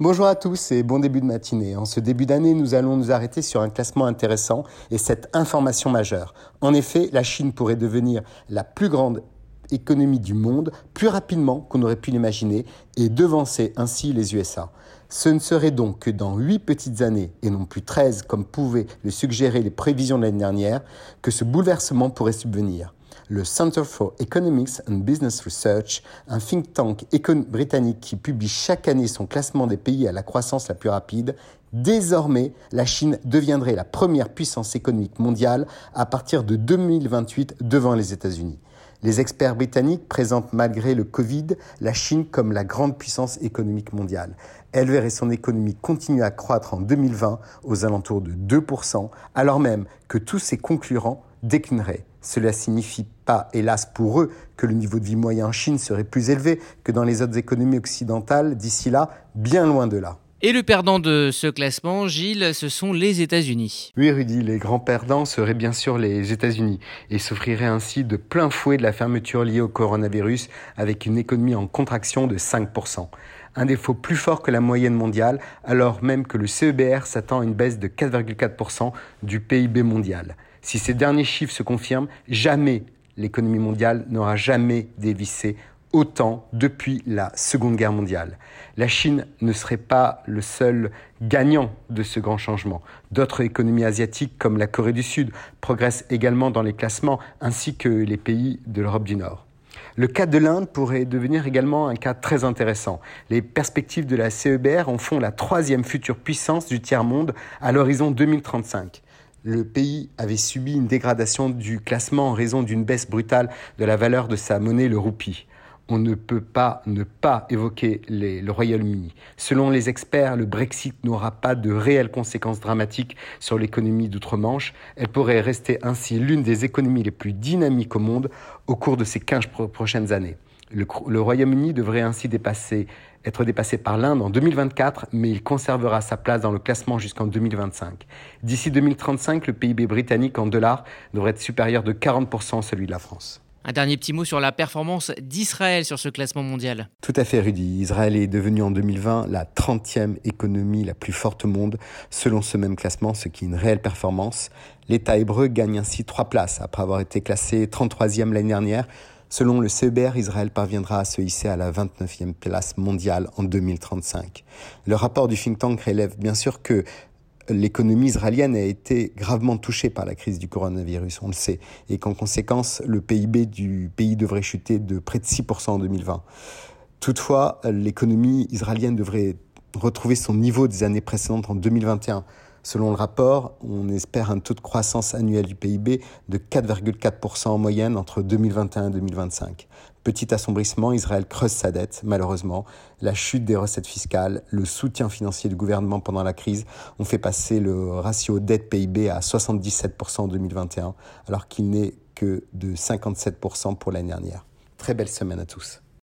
Bonjour à tous et bon début de matinée. En ce début d'année, nous allons nous arrêter sur un classement intéressant et cette information majeure. En effet, la Chine pourrait devenir la plus grande économie du monde plus rapidement qu'on aurait pu l'imaginer et devancer ainsi les USA. Ce ne serait donc que dans 8 petites années, et non plus 13 comme pouvaient le suggérer les prévisions de l'année dernière, que ce bouleversement pourrait subvenir le Center for Economics and Business Research, un think tank britannique qui publie chaque année son classement des pays à la croissance la plus rapide, désormais la Chine deviendrait la première puissance économique mondiale à partir de 2028 devant les États-Unis. Les experts britanniques présentent malgré le Covid la Chine comme la grande puissance économique mondiale. Elle verrait son économie continuer à croître en 2020 aux alentours de 2%, alors même que tous ses concurrents déclineraient. Cela signifie pas, hélas pour eux, que le niveau de vie moyen en Chine serait plus élevé que dans les autres économies occidentales d'ici là, bien loin de là. Et le perdant de ce classement, Gilles, ce sont les États-Unis. Oui, Rudy, les grands perdants seraient bien sûr les États-Unis et souffriraient ainsi de plein fouet de la fermeture liée au coronavirus avec une économie en contraction de 5%. Un défaut plus fort que la moyenne mondiale, alors même que le CEBR s'attend à une baisse de 4,4% du PIB mondial. Si ces derniers chiffres se confirment, jamais l'économie mondiale n'aura jamais dévissé autant depuis la Seconde Guerre mondiale. La Chine ne serait pas le seul gagnant de ce grand changement. D'autres économies asiatiques comme la Corée du Sud progressent également dans les classements, ainsi que les pays de l'Europe du Nord. Le cas de l'Inde pourrait devenir également un cas très intéressant. Les perspectives de la CEBR en font la troisième future puissance du tiers-monde à l'horizon 2035 le pays avait subi une dégradation du classement en raison d'une baisse brutale de la valeur de sa monnaie, le roupie. On ne peut pas ne pas évoquer le Royaume-Uni. Selon les experts, le Brexit n'aura pas de réelles conséquences dramatiques sur l'économie d'outre-Manche. Elle pourrait rester ainsi l'une des économies les plus dynamiques au monde au cours de ces 15 prochaines années. Le, Royaume-Uni devrait ainsi être dépassé par l'Inde en 2024, mais il conservera sa place dans le classement jusqu'en 2025. D'ici 2035, le PIB britannique en dollars devrait être supérieur de 40% à celui de la France. Un dernier petit mot sur la performance d'Israël sur ce classement mondial. Tout à fait, Rudy. Israël est devenu en 2020 la 30e économie la plus forte au monde, selon ce même classement, ce qui est une réelle performance. L'État hébreu gagne ainsi trois places après avoir été classé 33e l'année dernière Selon le CEBR, Israël parviendra à se hisser à la 29e place mondiale en 2035. Le rapport du think tank relève bien sûr que l'économie israélienne a été gravement touchée par la crise du coronavirus, on le sait, et qu'en conséquence, le PIB du pays devrait chuter de près de 6% en 2020. Toutefois, l'économie israélienne devrait retrouver son niveau des années précédentes en 2021. Selon le rapport, on espère un taux de croissance annuel du PIB de 4,4% en moyenne entre 2021 et 2025. Petit assombrissement, Israël creuse sa dette, malheureusement. La chute des recettes fiscales, le soutien financier du gouvernement pendant la crise ont fait passer le ratio dette-PIB à 77% en 2021, alors qu'il n'est que de 57% pour l'année dernière. Très belle semaine à tous.